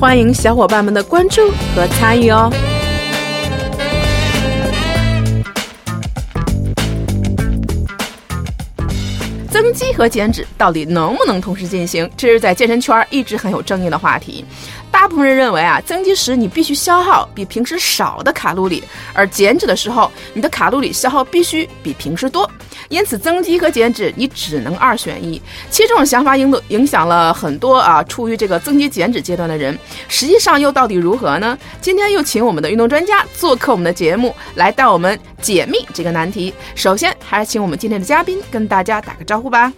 欢迎小伙伴们的关注和参与哦。增肌和减脂到底能不能同时进行？这是在健身圈一直很有争议的话题。大部分人认为啊，增肌时你必须消耗比平时少的卡路里，而减脂的时候，你的卡路里消耗必须比平时多。因此，增肌和减脂你只能二选一。其实这种想法影影响了很多啊，处于这个增肌减脂阶段的人。实际上又到底如何呢？今天又请我们的运动专家做客我们的节目，来带我们解密这个难题。首先，还是请我们今天的嘉宾跟大家打个招呼吧。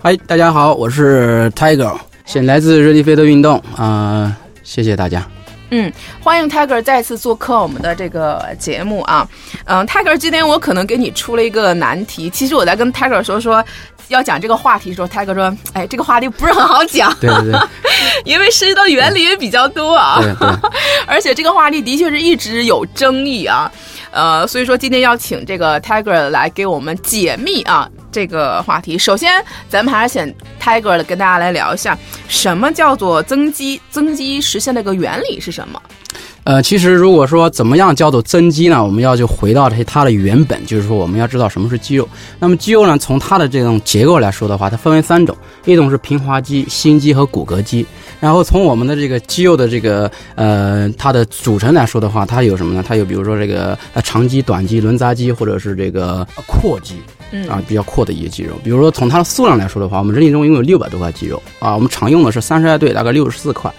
嗨，大家好，我是 Tiger，现来自热力飞的运动啊。谢谢大家。嗯，欢迎 Tiger 再次做客我们的这个节目啊。嗯，Tiger，今天我可能给你出了一个难题。其实我在跟 Tiger 说说要讲这个话题的时候，Tiger 说：“哎，这个话题不是很好讲。”对对对，因为涉及到原理也比较多啊。对对。而且这个话题的确是一直有争议啊。呃，所以说今天要请这个 Tiger 来给我们解密啊。这个话题，首先咱们还是先 Tiger 的跟大家来聊一下，什么叫做增肌？增肌实现的一个原理是什么？呃，其实如果说怎么样叫做增肌呢？我们要就回到它它的原本，就是说我们要知道什么是肌肉。那么肌肉呢，从它的这种结构来说的话，它分为三种，一种是平滑肌、心肌和骨骼肌。然后从我们的这个肌肉的这个呃它的组成来说的话，它有什么呢？它有比如说这个呃长肌、短肌、轮匝肌，或者是这个阔肌。啊，比较阔的一些肌肉，比如说从它的数量来说的话，我们人体中拥有六百多块肌肉啊，我们常用的是三十二对，大概六十四块。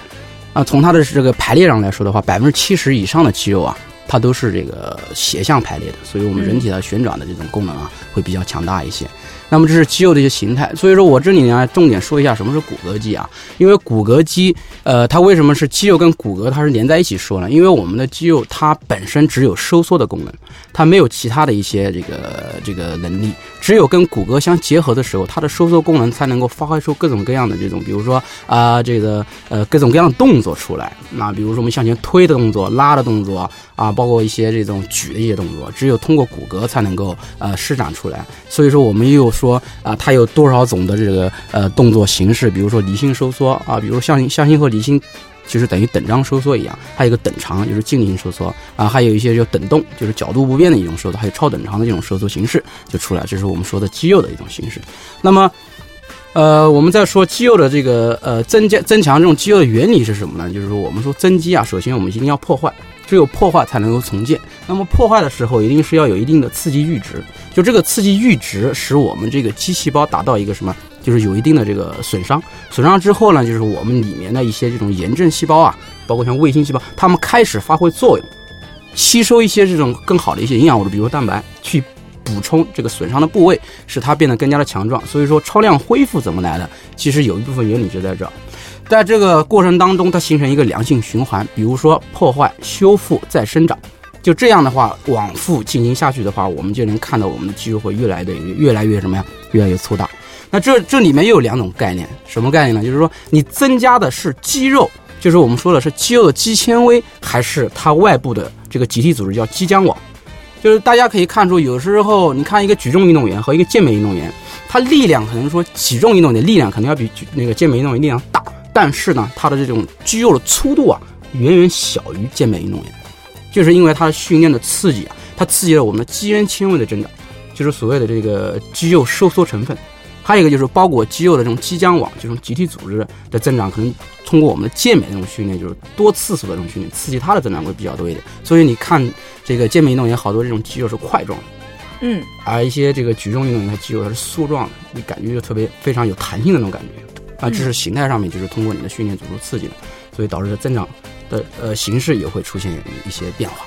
啊，从它的这个排列上来说的话，百分之七十以上的肌肉啊，它都是这个斜向排列的，所以我们人体的旋转的这种功能啊，会比较强大一些。那么这是肌肉的一些形态，所以说我这里呢重点说一下什么是骨骼肌啊，因为骨骼肌，呃，它为什么是肌肉跟骨骼它是连在一起说呢？因为我们的肌肉它本身只有收缩的功能，它没有其他的一些这个这个能力，只有跟骨骼相结合的时候，它的收缩功能才能够发挥出各种各样的这种，比如说啊这个呃各种各样的动作出来，那比如说我们向前推的动作、拉的动作啊，包括一些这种举的一些动作，只有通过骨骼才能够呃施展出来，所以说我们又。说啊，它有多少种的这个呃动作形式？比如说离心收缩啊，比如向向心和离心，就是等于等张收缩一样。还有一个等长，就是静力收缩啊，还有一些就等动，就是角度不变的一种收缩，还有超等长的这种收缩形式就出来。这是我们说的肌肉的一种形式。那么，呃，我们在说肌肉的这个呃增加增强这种肌肉的原理是什么呢？就是说我们说增肌啊，首先我们一定要破坏。只有破坏才能够重建。那么破坏的时候，一定是要有一定的刺激阈值。就这个刺激阈值，使我们这个肌细胞达到一个什么？就是有一定的这个损伤。损伤之后呢，就是我们里面的一些这种炎症细胞啊，包括像卫星细胞，它们开始发挥作用，吸收一些这种更好的一些营养物质，比如蛋白，去补充这个损伤的部位，使它变得更加的强壮。所以说，超量恢复怎么来的？其实有一部分原理就在这儿。在这个过程当中，它形成一个良性循环。比如说破坏、修复、再生长，就这样的话往复进行下去的话，我们就能看到我们的肌肉会越来的越来越什么呀？越来越粗大。那这这里面又有两种概念，什么概念呢？就是说你增加的是肌肉，就是我们说的是肌肉的肌纤维，还是它外部的这个集体组织叫肌浆网？就是大家可以看出，有时候你看一个举重运动员和一个健美运动员，他力量可能说举重运动员力量可能要比举那个健美运动员力量。但是呢，它的这种肌肉的粗度啊，远远小于健美运动员，就是因为它的训练的刺激啊，它刺激了我们的肌原纤维的增长，就是所谓的这个肌肉收缩成分。还有一个就是包裹肌肉的这种肌浆网，这种集体组织的增长，可能通过我们的健美这种训练，就是多次数的这种训练，刺激它的增长会比较多一点。所以你看这个健美运动员好多这种肌肉是块状的，嗯，而一些这个举重运动员他肌肉它是梭状的，你感觉就特别非常有弹性的那种感觉。啊，这是形态上面，就是通过你的训练做出刺激的，所以导致的增长的呃形式也会出现一些变化。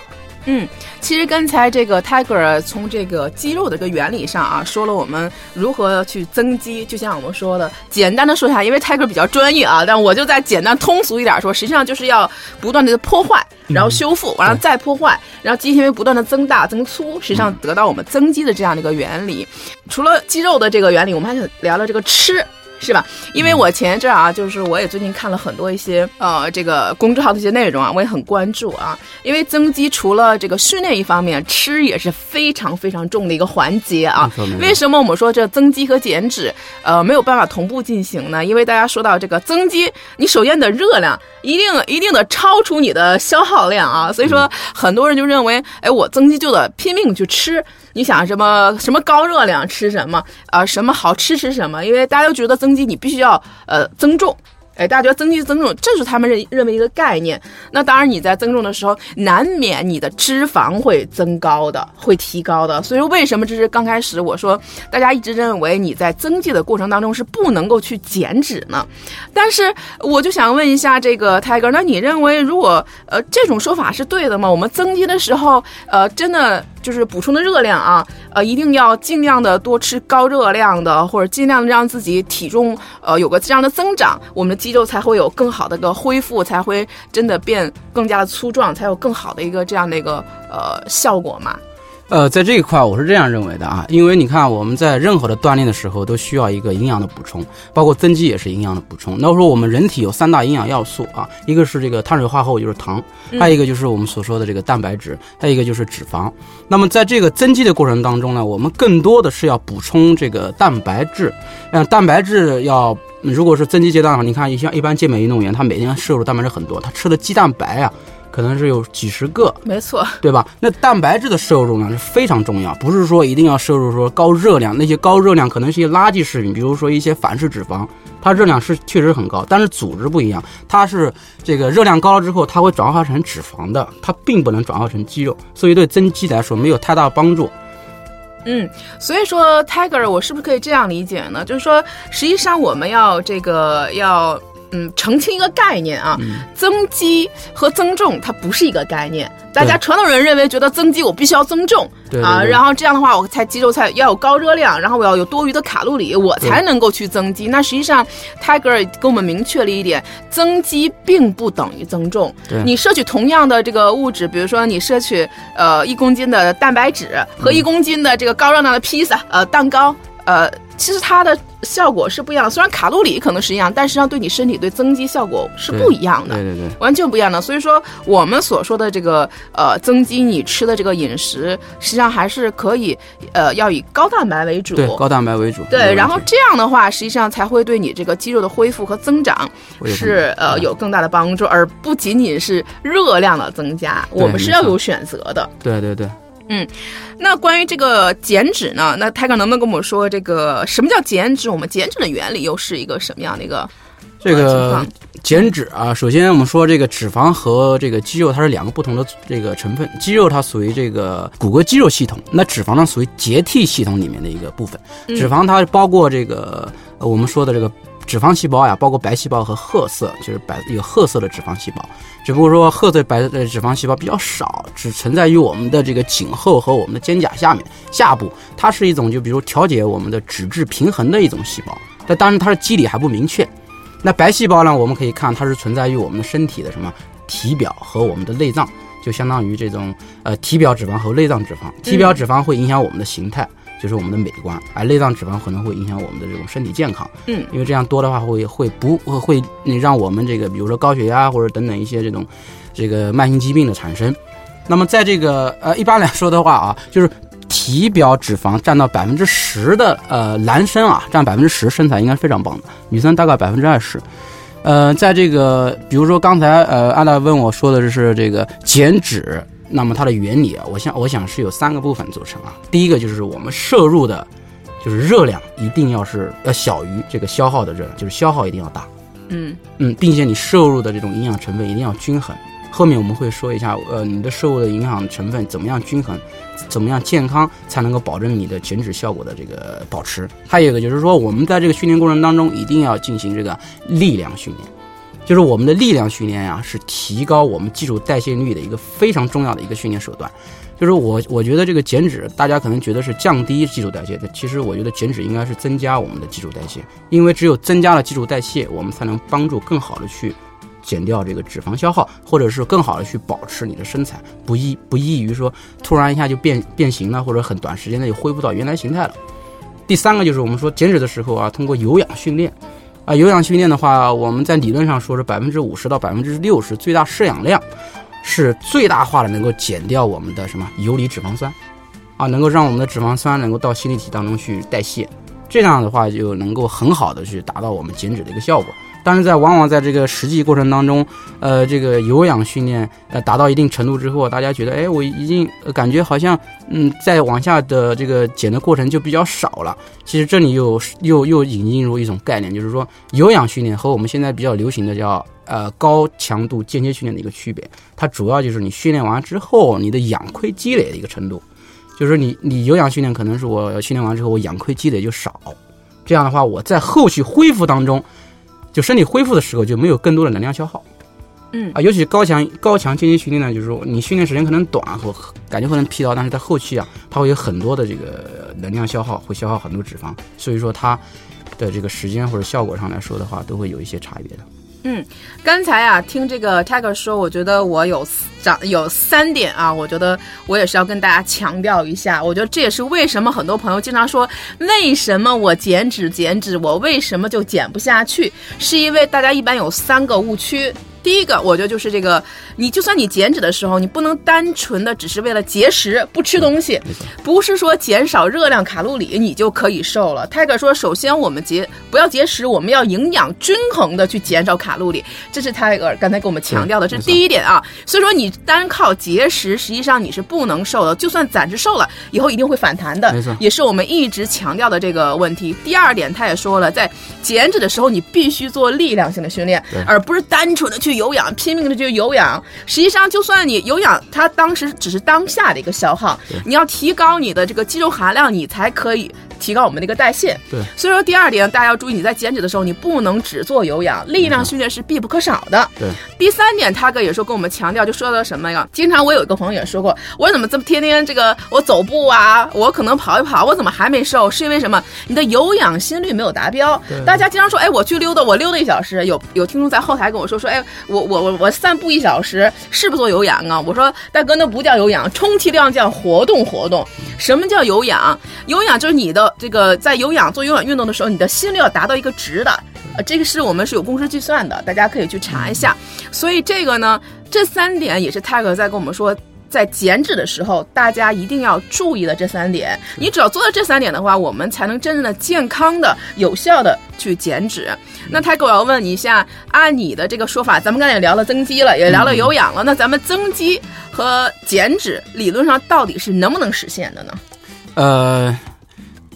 嗯，其实刚才这个 Tiger 从这个肌肉的一个原理上啊，说了我们如何去增肌。就像我们说的，简单的说一下，因为 Tiger 比较专业啊，但我就再简单通俗一点说，实际上就是要不断的破坏，然后修复，完了再破坏，然后肌纤维不断的增大增粗，实际上得到我们增肌的这样的一个原理。除了肌肉的这个原理，我们还想聊聊这个吃。是吧？因为我前一阵啊，就是我也最近看了很多一些呃这个公众号的一些内容啊，我也很关注啊。因为增肌除了这个训练一方面，吃也是非常非常重的一个环节啊。为什么我们说这增肌和减脂呃没有办法同步进行呢？因为大家说到这个增肌，你首先的热量一定一定的超出你的消耗量啊，所以说很多人就认为，哎，我增肌就得拼命去吃。你想什么什么高热量吃什么啊？什么好吃吃什么？因为大家都觉得增肌你必须要呃增重。哎，大家觉得增肌增重，这是他们认认为一个概念。那当然，你在增重的时候，难免你的脂肪会增高的，会提高的。所以说，为什么这是刚开始我说大家一直认为你在增肌的过程当中是不能够去减脂呢？但是我就想问一下这个泰哥，那你认为如果呃这种说法是对的吗？我们增肌的时候，呃，真的就是补充的热量啊，呃，一定要尽量的多吃高热量的，或者尽量让自己体重呃有个这样的增长，我们的。肌肉才会有更好的一个恢复，才会真的变更加的粗壮，才有更好的一个这样的一个呃效果嘛。呃，在这一块我是这样认为的啊，因为你看我们在任何的锻炼的时候都需要一个营养的补充，包括增肌也是营养的补充。那说我们人体有三大营养要素啊，一个是这个碳水化合物，就是糖，还有一个就是我们所说的这个蛋白质，还有一个就是脂肪。那么在这个增肌的过程当中呢，我们更多的是要补充这个蛋白质，让蛋白质要，如果是增肌阶段的话，你看像一般健美运动员，他每天摄入蛋白质很多，他吃的鸡蛋白啊。可能是有几十个，没错，对吧？那蛋白质的摄入量是非常重要，不是说一定要摄入说高热量，那些高热量可能是一些垃圾食品，比如说一些反式脂肪，它热量是确实很高，但是组织不一样，它是这个热量高了之后，它会转化成脂肪的，它并不能转化成肌肉，所以对增肌来说没有太大帮助。嗯，所以说 Tiger，我是不是可以这样理解呢？就是说，实际上我们要这个要。嗯，澄清一个概念啊，增肌和增重它不是一个概念。大家传统人认为觉得增肌我必须要增重啊，然后这样的话我才肌肉才要有高热量，然后我要有多余的卡路里，我才能够去增肌。那实际上泰戈尔给我们明确了一点，增肌并不等于增重。你摄取同样的这个物质，比如说你摄取呃一公斤的蛋白质和一公斤的这个高热量的披萨呃蛋糕呃。其实它的效果是不一样的，虽然卡路里可能是一样，但实际上对你身体对增肌效果是不一样的，对对对，完全不一样的。所以说我们所说的这个呃增肌，你吃的这个饮食实际上还是可以呃要以高蛋白为主，对高蛋白为主，对，然后这样的话实际上才会对你这个肌肉的恢复和增长是呃有更大的帮助，而不仅仅是热量的增加，我们是要有选择的，对对对。嗯，那关于这个减脂呢？那泰哥能不能跟我们说，这个什么叫减脂？我们减脂的原理又是一个什么样的一个这个减脂啊？首先我们说这个脂肪和这个肌肉它是两个不同的这个成分，肌肉它属于这个骨骼肌肉系统，那脂肪呢属于结缔系统里面的一个部分。脂肪它包括这个我们说的这个。脂肪细胞呀，包括白细胞和褐色，就是白有褐色的脂肪细胞。只不过说褐色白的脂肪细胞比较少，只存在于我们的这个颈后和我们的肩胛下面下部。它是一种就比如调节我们的脂质平衡的一种细胞。但当然它的机理还不明确。那白细胞呢，我们可以看它是存在于我们的身体的什么体表和我们的内脏，就相当于这种呃体表脂肪和内脏脂肪。体表脂肪会影响我们的形态。就是我们的美观，而内脏脂肪可能会影响我们的这种身体健康。嗯，因为这样多的话会会不会让我们这个比如说高血压或者等等一些这种这个慢性疾病的产生。那么在这个呃一般来说的话啊，就是体表脂肪占到百分之十的呃男生啊占百分之十身材应该是非常棒的，女生大概百分之二十。呃，在这个比如说刚才呃安娜问我说的是这个减脂。那么它的原理啊，我想我想是有三个部分组成啊。第一个就是我们摄入的，就是热量一定要是要小于这个消耗的热量，就是消耗一定要大。嗯嗯，并且你摄入的这种营养成分一定要均衡。后面我们会说一下，呃，你的摄入的营养成分怎么样均衡，怎么样健康才能够保证你的减脂效果的这个保持。还有一个就是说，我们在这个训练过程当中一定要进行这个力量训练。就是我们的力量训练呀，是提高我们基础代谢率的一个非常重要的一个训练手段。就是我我觉得这个减脂，大家可能觉得是降低基础代谢但，其实我觉得减脂应该是增加我们的基础代谢，因为只有增加了基础代谢，我们才能帮助更好的去减掉这个脂肪消耗，或者是更好的去保持你的身材，不易不易于说突然一下就变变形了，或者很短时间内就恢复到原来形态了。第三个就是我们说减脂的时候啊，通过有氧训练，啊有氧训练的话，我们在理论上说是百分之五十到百分之六十最大摄氧量。是最大化的能够减掉我们的什么游离脂肪酸，啊，能够让我们的脂肪酸能够到线粒体当中去代谢，这样的话就能够很好的去达到我们减脂的一个效果。但是在往往在这个实际过程当中，呃，这个有氧训练呃达到一定程度之后，大家觉得，哎，我已经感觉好像，嗯，再往下的这个减的过程就比较少了。其实这里又又又引进入一种概念，就是说有氧训练和我们现在比较流行的叫。呃，高强度间歇训练的一个区别，它主要就是你训练完之后，你的氧亏积累的一个程度，就是你你有氧训练可能是我训练完之后，我氧亏积累就少，这样的话，我在后续恢复当中，就身体恢复的时候就没有更多的能量消耗。嗯啊，尤其高强高强间歇训练呢，就是说你训练时间可能短，或感觉可能疲劳，但是在后期啊，它会有很多的这个能量消耗，会消耗很多脂肪，所以说它的这个时间或者效果上来说的话，都会有一些差别的。嗯，刚才啊，听这个 Tiger 说，我觉得我有长有三点啊，我觉得我也是要跟大家强调一下。我觉得这也是为什么很多朋友经常说，为什么我减脂减脂，我为什么就减不下去？是因为大家一般有三个误区。第一个，我觉得就是这个，你就算你减脂的时候，你不能单纯的只是为了节食不吃东西，不是说减少热量卡路里你就可以瘦了。泰哥说，首先我们节不要节食，我们要营养均衡的去减少卡路里，这是泰哥刚才给我们强调的，这是第一点啊。所以说你单靠节食，实际上你是不能瘦的，就算暂时瘦了，以后一定会反弹的，也是我们一直强调的这个问题。第二点，他也说了，在减脂的时候，你必须做力量性的训练，而不是单纯的去。去有氧，拼命的去有氧。实际上，就算你有氧，它当时只是当下的一个消耗。你要提高你的这个肌肉含量，你才可以。提高我们的一个代谢，对，所以说第二点大家要注意，你在减脂的时候，你不能只做有氧，力量训练是必不可少的。对，第三点，他哥也说跟我们强调，就说到什么呀？经常我有一个朋友也说过，我怎么这么天天这个我走步啊，我可能跑一跑，我怎么还没瘦？是因为什么？你的有氧心率没有达标。大家经常说，哎，我去溜达，我溜达一小时，有有听众在后台跟我说说，哎，我我我我散步一小时，是不是做有氧啊？我说大哥，那不叫有氧，充其量叫活动活动。什么叫有氧？有氧就是你的这个在有氧做有氧运动的时候，你的心率要达到一个值的，呃，这个是我们是有公式计算的，大家可以去查一下。所以这个呢，这三点也是泰哥在跟我们说，在减脂的时候，大家一定要注意的这三点。你只要做到这三点的话，我们才能真正的健康的、有效的去减脂。那泰哥，我要问你一下，按你的这个说法，咱们刚才也聊了增肌了，也聊了有氧了，那咱们增肌和减脂理论上到底是能不能实现的呢？呃，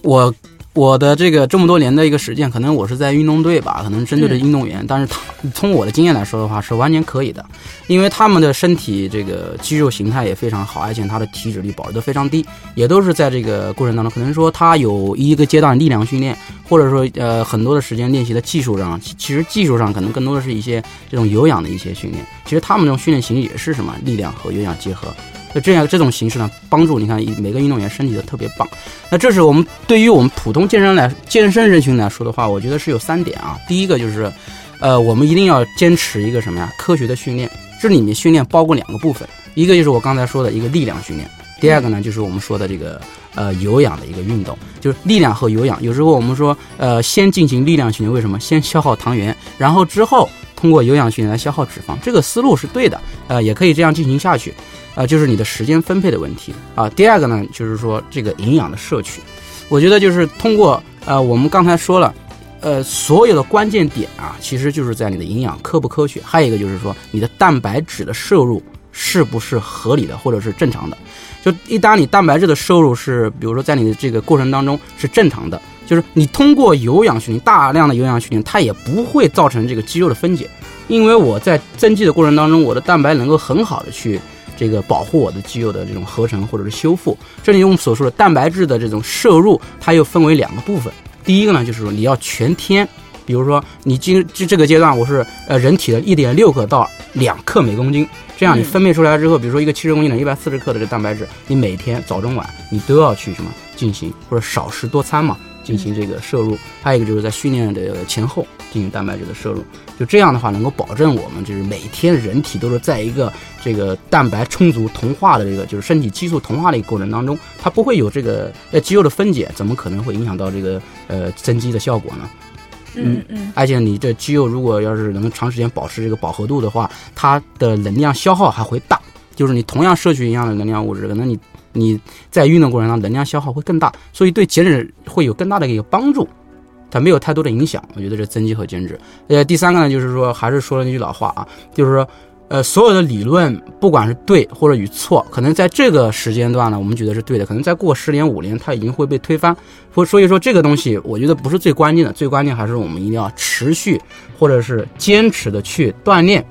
我我的这个这么多年的一个实践，可能我是在运动队吧，可能针对的运动员，但是他从我的经验来说的话，是完全可以的，因为他们的身体这个肌肉形态也非常好，而且他的体脂率保持的非常低，也都是在这个过程当中，可能说他有一个阶段力量训练，或者说呃很多的时间练习的技术上，其实技术上可能更多的是一些这种有氧的一些训练，其实他们这种训练形式也是什么？力量和有氧结合。就这样这种形式呢，帮助你看每个运动员身体都特别棒。那这是我们对于我们普通健身来健身人群来说的话，我觉得是有三点啊。第一个就是，呃，我们一定要坚持一个什么呀？科学的训练。这里面训练包括两个部分，一个就是我刚才说的一个力量训练，第二个呢就是我们说的这个呃有氧的一个运动，就是力量和有氧。有时候我们说呃先进行力量训练，为什么？先消耗糖原，然后之后通过有氧训练来消耗脂肪，这个思路是对的。呃，也可以这样进行下去。啊，就是你的时间分配的问题啊。第二个呢，就是说这个营养的摄取，我觉得就是通过呃，我们刚才说了，呃，所有的关键点啊，其实就是在你的营养科不科学。还有一个就是说你的蛋白质的摄入是不是合理的或者是正常的。就一旦你蛋白质的摄入是，比如说在你的这个过程当中是正常的，就是你通过有氧训练，大量的有氧训练，它也不会造成这个肌肉的分解，因为我在增肌的过程当中，我的蛋白能够很好的去。这个保护我的肌肉的这种合成或者是修复，这里我们所说的蛋白质的这种摄入，它又分为两个部分。第一个呢，就是说你要全天比如说你今这这个阶段，我是呃人体的一点六克到两克每公斤，这样你嗯分泌出来之后，比如说一个七十公斤的一百四十克的这蛋白质，你每天早中晚你都要去什么进行，或者少食多餐嘛，进行这个摄入。还有一个就是在训练的前后进行蛋白质的摄入，就这样的话能够保证我们就是每天人体都是在一个这个蛋白充足同化的这个就是身体激素同化的一个过程当中，它不会有这个呃肌肉的分解，怎么可能会影响到这个呃增肌的效果呢？嗯嗯而且你这肌肉如果要是能长时间保持这个饱和度的话，它的能量消耗还会大。就是你同样摄取一样的能量物质，可能你你在运动过程当中能量消耗会更大，所以对减脂会有更大的一个帮助。它没有太多的影响，我觉得这增肌和减脂。呃，第三个呢，就是说还是说了那句老话啊，就是说。呃，所有的理论，不管是对或者与错，可能在这个时间段呢，我们觉得是对的，可能再过十年五年，它已经会被推翻。所所以说，这个东西我觉得不是最关键的，最关键还是我们一定要持续或者是坚持的去锻炼，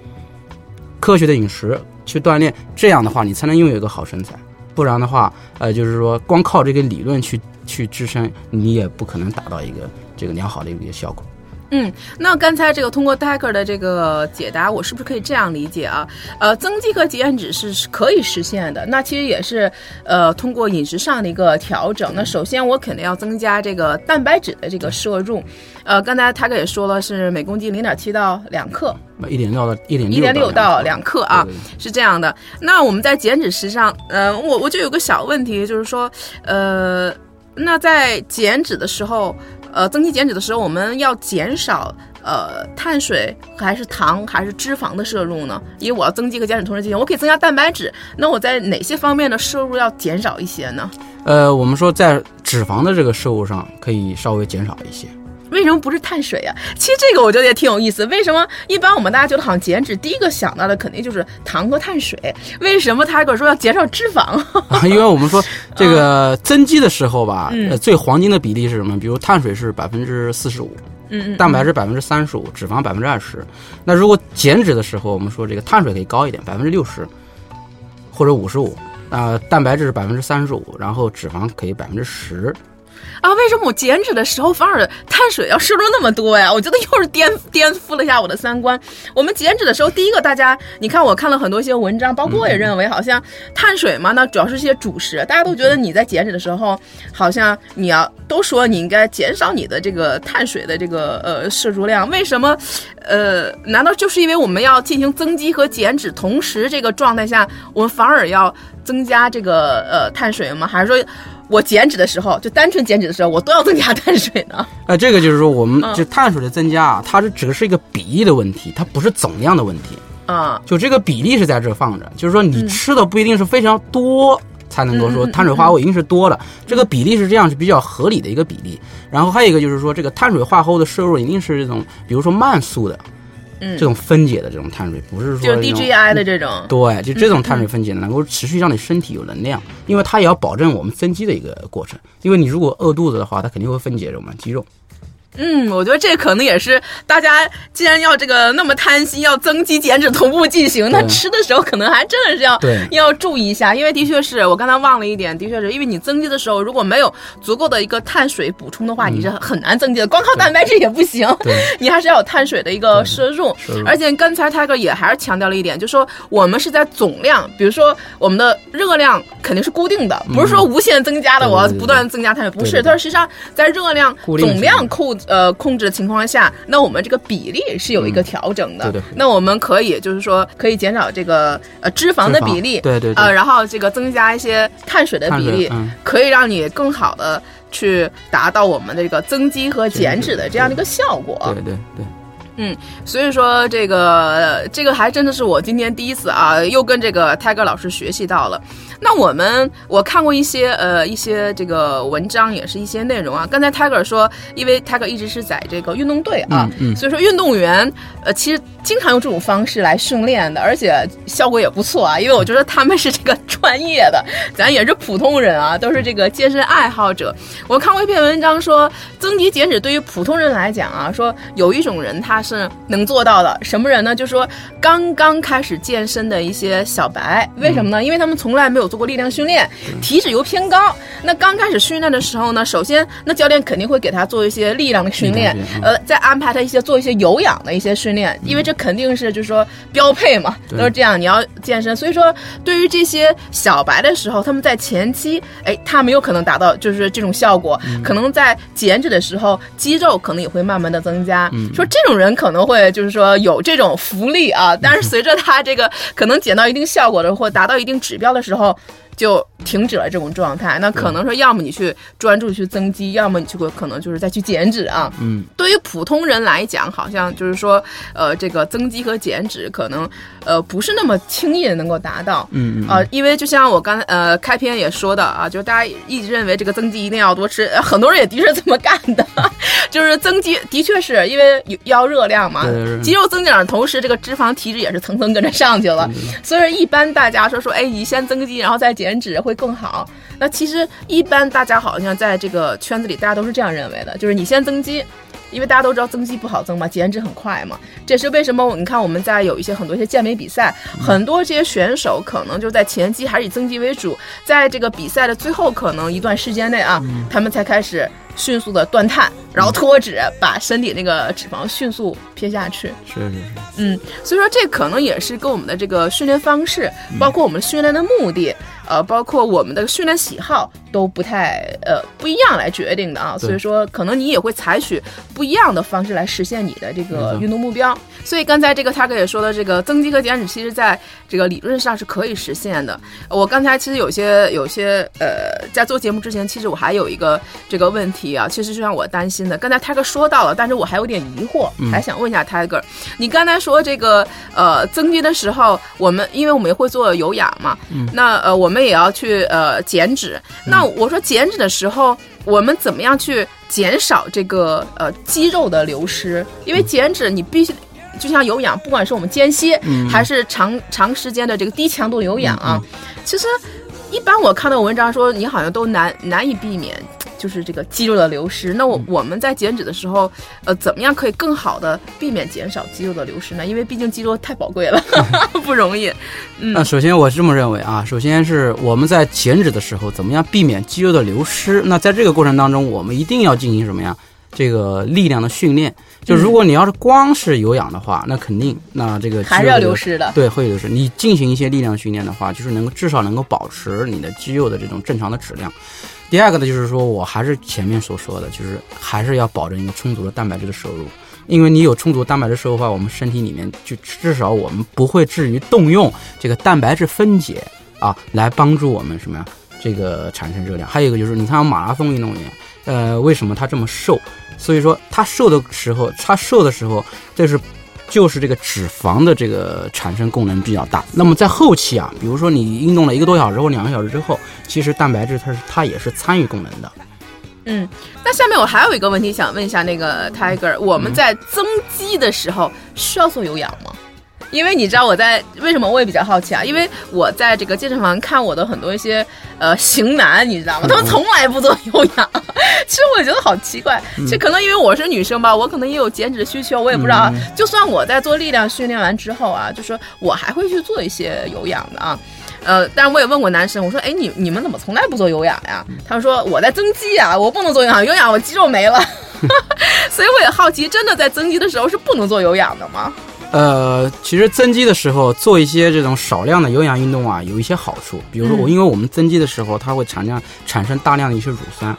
科学的饮食去锻炼，这样的话你才能拥有一个好身材。不然的话，呃，就是说光靠这个理论去去支撑，你也不可能达到一个这个良好的一个效果。嗯，那刚才这个通过 Tiger 的这个解答，我是不是可以这样理解啊？呃，增肌和减脂是是可以实现的，那其实也是呃通过饮食上的一个调整。那首先我肯定要增加这个蛋白质的这个摄入，呃，刚才 Tiger 也说了是每公斤零点七到两克，一点六到一点一点六到两克啊，对对是这样的。那我们在减脂时上，呃，我我就有个小问题，就是说，呃，那在减脂的时候，呃，增肌减脂的时候，我们要减少呃碳水还是糖还是脂肪的摄入呢？因为我要增肌和减脂同时进行，我可以增加蛋白质，那我在哪些方面的摄入要减少一些呢？呃，我们说在脂肪的这个摄入上可以稍微减少一些。为什么不是碳水啊？其实这个我觉得也挺有意思。为什么一般我们大家觉得好像减脂，第一个想到的肯定就是糖和碳水？为什么他跟我说要减少脂肪？啊，因为我们说 这个增肌的时候吧，嗯呃，最黄金的比例是什么？比如碳水是百分之四十五，嗯嗯，蛋白质百分之三十五，脂肪百分之二十。那如果减脂的时候，我们说这个碳水可以高一点，百分之六十或者五十五。啊，蛋白质是百分之三十五，然后脂肪可以百分之十。啊，为什么我减脂的时候反而碳水要摄入那么多呀？我觉得又是颠颠覆了一下我的三观。我们减脂的时候，第一个大家，你看我看了很多一些文章，包括我也认为，好像碳水嘛，那主要是一些主食，大家都觉得你在减脂的时候，好像你要都说你应该减少你的这个碳水的这个呃摄入量，为什么？呃，难道就是因为我们要进行增肌和减脂同时这个状态下，我们反而要增加这个呃碳水吗？还是说？我减脂的时候，就单纯减脂的时候，我都要增加碳水呢。呃，这个就是说，我们嗯就碳水的增加啊，它是指的是一个比例的问题，它不是总量的问题。啊、就这个比例是在这儿放着，就是说嗯你吃的不一定是非常多。才能够说碳水化合物一定是多的，这个比例是这样是比较合理的一个比例。然后还有一个就是说，这个碳水化合物的摄入一定是这种，比如说慢速的，嗯这种分解的这种碳水，不是说就是 DGI 的这种。对，就这种碳水分解，能够持续让你身体有能量，因为它也要保证我们增肌的一个过程。因为你如果饿肚子的话，它肯定会分解我们肌肉。嗯，我觉得这可能也是大家既然要这个那么贪心，要增肌减脂同步进行，那吃的时候可能还真的是要 要注意一下，因为的确是我刚才忘了一点，的确是因为你增肌的时候如果没有足够的一个碳水补充的话，你是很难增肌的，光靠蛋白质也不行，你还是要有碳水的一个摄入。而且刚才 Tiger 也还是强调了一点，就说我们是在总量，比如说我们的热量肯定是固定的，不是说无限增加的，我要不断增加碳水，不是，它实际上在热量总量是控呃控制的情况下，那我们这个比例是有一个调整的。嗯对对那我们可以就是说可以减少这个呃脂肪的比例，对对对呃，然后这个增加一些碳水的比例，嗯可以让你更好的去达到我们的这个增肌和减脂的这样的一个效果。对对对。所以说这个呃这个还真的是我今天第一次啊，又跟这个 Tiger 老师学习到了。那我们我看过一些呃一些这个文章，也是一些内容啊。刚才 Tiger 说，因为 Tiger 一直是在这个运动队啊，嗯嗯所以说运动员呃其实经常用这种方式来训练的，而且效果也不错啊。因为我觉得他们是这个专业的，咱也是普通人啊，都是这个健身爱好者。我看过一篇文章说，增肌减脂对于普通人来讲啊，说有一种人他是能做到的。什么人呢？就说刚刚开始健身的一些小白，为什么呢？因为他们从来没有做过力量训练，体脂又偏高。那刚开始训练的时候呢，首先那教练肯定会给他做一些力量的训练，呃，再安排他一些做一些有氧的一些训练，因为这肯定是就是说标配嘛，都是这样。你要健身，所以说对于这些小白的时候，他们在前期，哎，他们有可能达到就是这种效果，可能在减脂的时候，肌肉可能也会慢慢的增加。说这种人可能会就是说有这种福利啊，但是随着他这个可能减到一定效果的或达到一定指标的时候。就停止了这种状态，那可能说，要么你去专注去增肌，要么你去可能就是再去减脂啊。嗯，对于普通人来讲，好像就是说，呃，这个增肌和减脂可能呃不是那么轻易的能够达到。嗯嗯。啊，因为就像我刚才呃开篇也说的啊，就大家一直认为这个增肌一定要多吃，很多人也的确这么干的，就是增肌的确是因为要热量嘛，肌肉增长的同时，这个脂肪体脂也是层层跟着上去了。所以说，一般大家说说，哎，你先增肌，然后再减。减脂会更好。那其实一般大家好像在这个圈子里，大家都是这样认为的，就是你先增肌，因为大家都知道增肌不好增嘛，减脂很快嘛。这是为什么？你看我们在有一些很多一些健美比赛，很多这些选手可能就在前期还是以增肌为主，在这个比赛的最后可能一段时间内啊，他们才开始迅速的断碳，然后脱脂，把身体那个脂肪迅速撇下去。是是是。嗯，所以说这可能也是跟我们的这个训练方式，包括我们训练的目的。呃，包括我们的训练喜好都不太呃不一样来决定的啊，所以说可能你也会采取不一样的方式来实现你的这个运动目标。所以刚才这个 Tiger 也说了，这个增肌和减脂其实在这个理论上是可以实现的。我刚才其实有些有些呃，在做节目之前，其实我还有一个这个问题啊，其实是让我担心的。刚才 Tiger 说到了，但是我还有点疑惑，还想问一下泰哥，你刚才说这个呃增肌的时候，我们因为我们也会做有氧嘛，那呃我们。也要去呃减脂，那我说减脂的时候，我们怎么样去减少这个呃肌肉的流失？因为减脂你必须就像有氧，不管是我们间歇还是长长时间的这个低强度有氧啊，其实一般我看到文章说你好像都难难以避免。就是这个肌肉的流失。那我我们在减脂的时候，呃，怎么样可以更好的避免减少肌肉的流失呢？因为毕竟肌肉太宝贵了，不容易。嗯，那首先我是这么认为啊，首先是我们在减脂的时候，怎么样避免肌肉的流失？那在这个过程当中，我们一定要进行什么呀？这个力量的训练。就如果你要是光是有氧的话，那肯定那这个还是要流失的。对，会流失。你进行一些力量训练的话，就是能够至少能够保持你的肌肉的这种正常的质量。第二个呢，就是说我还是前面所说的，就是还是要保证一个充足的蛋白质的摄入，因为你有充足蛋白质摄入的话，我们身体里面就至少我们不会至于动用这个蛋白质分解啊，来帮助我们什么呀？这个产生热量。还有一个就是，你看马拉松运动员，呃，为什么他这么瘦？所以说他瘦的时候，他瘦的时候，这是。就是这个脂肪的这个产生功能比较大。那么在后期啊，比如说你运动了一个多小时或两个小时之后，其实蛋白质它是它也是参与功能的。嗯，那下面我还有一个问题想问一下那个 Tiger，我们在增肌的时候需要做有氧吗？因为你知道我在为什么我也比较好奇啊？因为我在这个健身房看我的很多一些呃型男，你知道吗？他们从来不做有氧，其实我觉得好奇怪。其实可能因为我是女生吧，我可能也有减脂需求，我也不知道。就算我在做力量训练完之后啊，就说我还会去做一些有氧的啊。呃，但是我也问过男生，我说，哎，你你们怎么从来不做有氧呀？他们说我在增肌啊，我不能做有氧，有氧我肌肉没了。所以我也好奇，真的在增肌的时候是不能做有氧的吗？呃，其实增肌的时候做一些这种少量的有氧运动啊，有一些好处。比如说我，因为我们增肌的时候，它会产量产生大量的一些乳酸，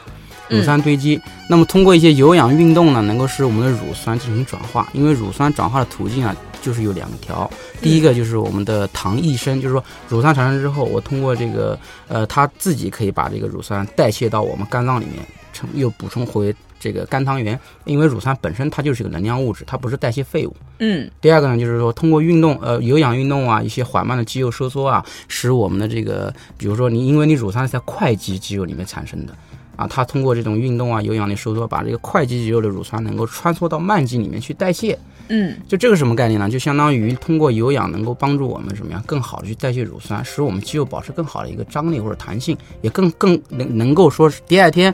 乳酸堆积。那么通过一些有氧运动呢，能够使我们的乳酸进行转化。因为乳酸转化的途径啊，就是有两条。第一个就是我们的糖异生，就是说乳酸产生之后，我通过这个呃，它自己可以把这个乳酸代谢到我们肝脏里面，成又补充回。这个肝糖原，因为乳酸本身它就是一个能量物质，它不是代谢废物。嗯。第二个呢，就是说通过运动，呃，有氧运动啊，一些缓慢的肌肉收缩啊，使我们的这个，比如说你，因为你乳酸是在快肌肌肉里面产生的，啊，它通过这种运动啊，有氧的收缩，把这个快肌肌肉的乳酸能够穿梭到慢肌里面去代谢。嗯。就这个什么概念呢？就相当于通过有氧能够帮助我们什么样，更好的去代谢乳酸，使我们肌肉保持更好的一个张力或者弹性，也更更能能够说是第二天。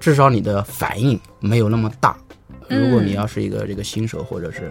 至少你的反应没有那么大，嗯。如果你要是一个这个新手或者是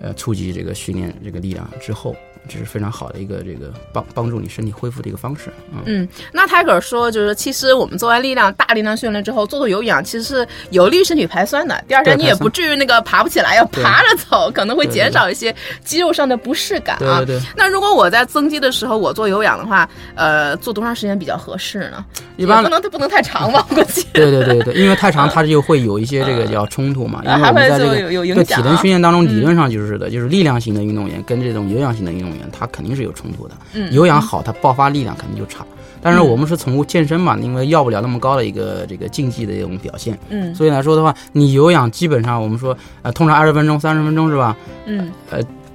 呃初级这个训练这个力量之后，这是非常好的一个这个帮帮助你身体恢复的一个方式嗯。嗯，那 Tiger 说，就是其实我们做完力量大力量训练之后，做做有氧，其实是有利于身体排酸的。第二天你也不至于那个爬不起来，要爬着走，可能会减少一些肌肉上的不适感啊。对对对，那如果我在增肌的时候，我做有氧的话，呃，做多长时间比较合适呢？一般不能不能太长吧，我估计。对对对对，因为太长它就会有一些这个 叫冲突嘛，因为还会我们在这个就有体能训练当中，理论上就是的，就是力量型的运动员跟这种有氧型的运动员，它肯定是有冲突的。嗯有氧好，它爆发力量肯定就差。但是我们是从健身嘛，因为要不了那么高的一个这个竞技的一种表现，嗯所以来说的话，你有氧基本上我们说呃，通常二十分钟、三十分钟是吧？嗯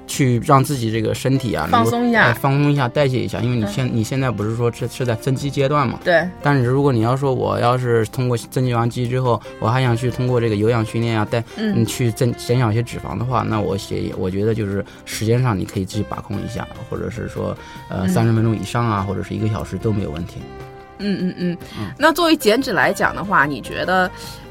去让自己这个身体啊放松一下。哎放松一下，代谢一下，因为你对。现你现在不是说是是在增肌阶段嘛？对，但是如果你要说我要是通过增肌完肌之后，我还想去通过这个有氧训练啊，带嗯。嗯去增减少一些脂肪的话，那我写我觉得就是时间上你可以自己把控一下，或者是说呃嗯。三十分钟以上啊，或者是一个小时都没有问题。嗯嗯。嗯，那作为减脂来讲的话，你觉得，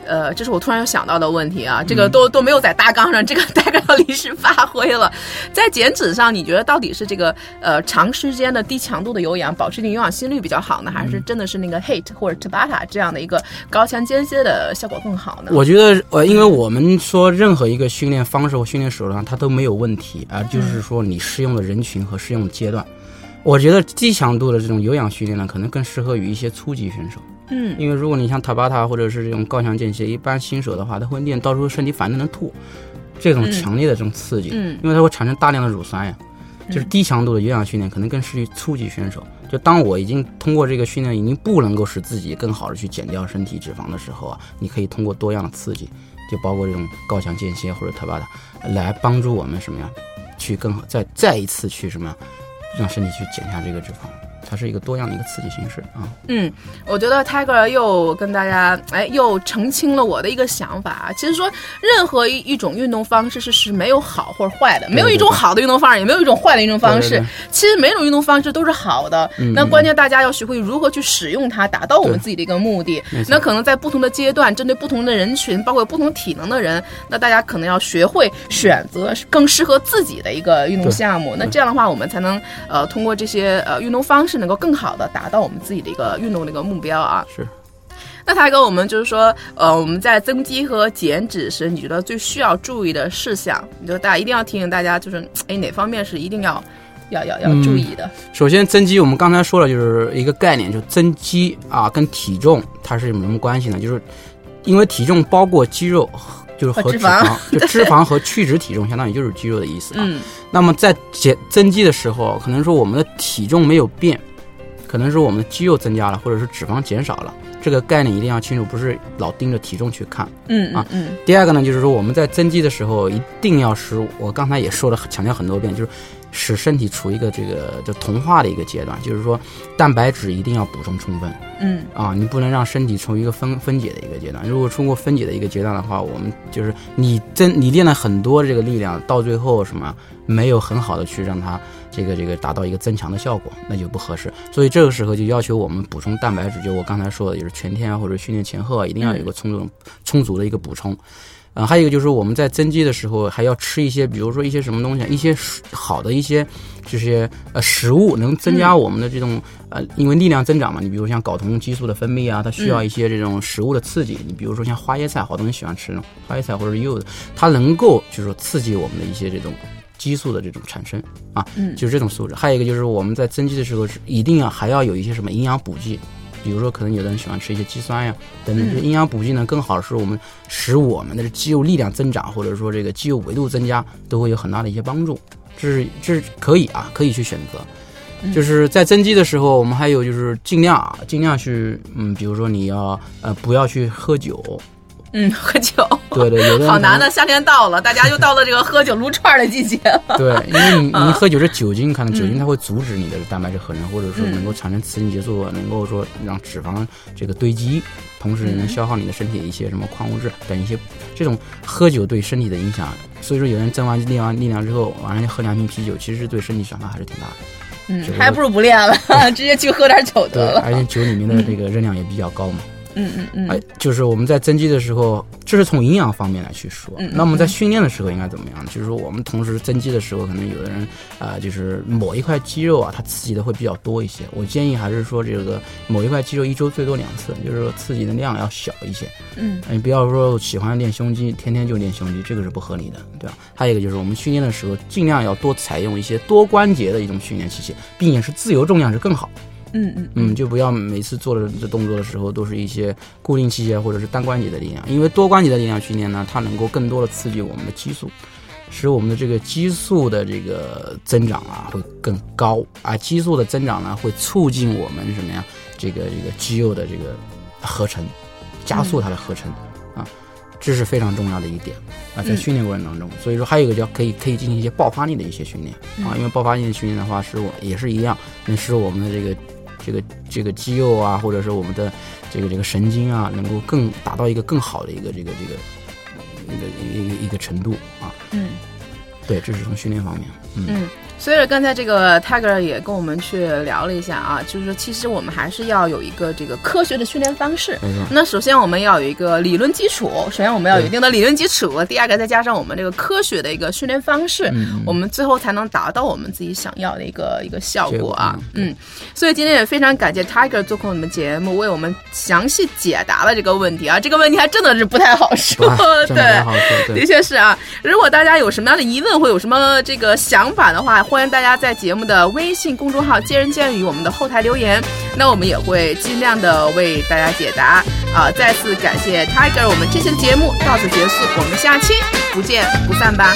呃，这是我突然想到的问题啊，这个都、都没有在大纲上，这个 大纲要临时发挥了。在减脂上，你觉得到底是这个呃长时间的低强度的有氧，保持一定有氧心率比较好呢，还是真的是那个 HIIT 或者 Tabata 这样的一个高强间歇的效果更好呢？我觉得呃，因为我们说任何一个训练方式或训练手段，它都没有问题，而就是说你适用的人群和适用的阶段。我觉得低强度的这种有氧训练呢，可能更适合于一些初级选手。嗯因为如果你像塔巴塔或者是这种高强间歇，一般新手的话，他会练到时候身体反正能吐，这种嗯强烈的这种刺激，嗯因为它会产生大量的乳酸呀。就是低强度的有氧训练可能更适于初级选手。就当我已经通过这个训练已经不能够使自己更好的去减掉身体脂肪的时候啊，你可以通过多样的刺激，就包括这种高强间歇或者塔巴塔，来帮助我们什么呀，去更好再再一次去什么呀，让身体去减下这个脂肪。它是一个多样的一个刺激形式啊。嗯，我觉得 Tiger 又跟大家哎又澄清了我的一个想法啊。其实说任何一一种运动方式是是没有好或者坏的，没有一种好的运动方式，也没有一种坏的运动方式。对对对其实每种运动方式都是好的，嗯那关键大家要学会如何去使用它，达到我们自己的一个目的那可能在不同的阶段，针对不同的人群，包括有不同体能的人，那大家可能要学会选择更适合自己的一个运动项目。那这样的话，我们才能呃通过这些呃运动方式，能够更好的达到我们自己的一个运动的一个目标啊。是。那他跟我们就是说，呃，我们在增肌和减脂时，你觉得最需要注意的事项？你觉得大家一定要提醒大家，就是哎哪方面是一定要要要要注意的？首先，增肌我们刚才说了，就是一个概念，就增肌啊，跟体重它是有什么关系呢？就是因为体重包括肌肉，就是和和脂肪脂肪，就脂肪和去脂体重，相当于就是肌肉的意思啊。嗯那么在减增肌的时候，可能说我们的体重没有变，可能是我们的肌肉增加了，或者是脂肪减少了。这个概念一定要清楚，不是老盯着体重去看。嗯啊嗯嗯第二个呢，就是说我们在增肌的时候，一定要使我刚才也说了，强调很多遍，就是使身体处于一个这个就同化的一个阶段，就是说蛋白质一定要补充充分嗯啊，你不能让身体处于一个分分解的一个阶段。如果通过分解的一个阶段的话，我们就是你增你练了很多这个力量，到最后什么没有很好的去让它这个这个达到一个增强的效果，那就不合适。所以这个时候就要求我们补充蛋白质，就我刚才说的，就是全天啊或者训练前后啊，一定要有个充足充足的一个补充。呃，还有一个就是我们在增肌的时候还要吃一些，比如说一些什么东西啊，一些食好的一些这些呃食物，能增加我们的这种、呃，因为力量增长嘛。你比如像睾酮激素的分泌啊，它需要一些这种食物的刺激。你比如说像花椰菜，好多人喜欢吃那种花椰菜或者是柚子，它能够就是说刺激我们的一些这种激素的这种产生啊，嗯就是这种素质。还有一个就是我们在增肌的时候是一定要还要有一些什么营养补剂。比如说，可能有的人喜欢吃一些肌酸呀，等等，这些营养补剂呢，更好是我们使我们的肌肉力量增长，或者说这个肌肉维度增加，都会有很大的一些帮助。这是这是可以啊，可以去选择。嗯就是在增肌的时候，我们还有就是尽量啊，尽量去嗯，比如说你要呃不要去喝酒，嗯，喝酒。对对，有的好难的，夏天到了，大家又到了这个喝酒撸串儿的季节了。对，因为你啊 你喝酒是酒精，可能酒嗯精它会阻止你的蛋白质合成，或者说能够产生雌性激素，能够说让脂肪这个堆积，同时能嗯消耗你的身体一些什么矿物质等一些这种喝酒对身体的影响。所以说，有人增完练完力量之后，晚上就喝两瓶啤酒，其实对身体伤害还是挺大的。嗯还不如不练了，直接去喝点酒得对，了。而且酒里面的这个热量也比较高嘛。嗯嗯嗯嗯，哎，就是我们在增肌的时候，这是从营养方面来去说。嗯嗯那我们在训练的时候应该怎么样？就是说我们同时增肌的时候，可能有的人啊、就是某一块肌肉啊，它刺激的会比较多一些。我建议还是说这个某一块肌肉一周最多两次，就是说刺激的量要小一些。嗯你不要说喜欢练胸肌，天天就练胸肌，这个是不合理的，对吧？还有一个就是我们训练的时候，尽量要多采用一些多关节的一种训练器械，并且是自由重量是更好。嗯嗯嗯，就不要每次做的这动作的时候都是一些固定器械或者是单关节的力量，因为多关节的力量训练呢，它能够更多的刺激我们的激素，使我们的这个激素的这个增长啊会更高啊，激素的增长呢会促进我们什么呀？这个这个肌肉的这个合成，加速它的合成、啊，这是非常重要的一点啊，在嗯。训练过程当中，所以说还有一个叫可以可以进行一些爆发力的一些训练啊，因为爆发力的训练的话，是我也是一样，能使我们的这个这个这个肌肉啊，或者是我们的这个这个神经啊，能够更达到一个更好的一个这个这个一个一个一个程度啊。嗯对，这是从训练方面，嗯，嗯。所以刚才这个 Tiger 也跟我们去聊了一下啊，就是说其实我们还是要有一个这个科学的训练方式。那首先我们要有一个理论基础，首先我们要有一定的理论基础，第二个再加上我们这个科学的一个训练方式，嗯我们最后才能达到我们自己想要的一个一个效果果啊。嗯嗯，所以今天也非常感谢 Tiger 做客我们节目，为我们详细解答了这个问题啊。这个问题还真的是不太好说，对的确是啊。如果大家有什么样的疑问或有什么这个想法的话，欢迎大家在节目的微信公众号“见人见语”我们的后台留言，那我们也会尽量的为大家解答。啊，再次感谢 Tiger，我们这期的节目到此结束，我们下期不见不散吧。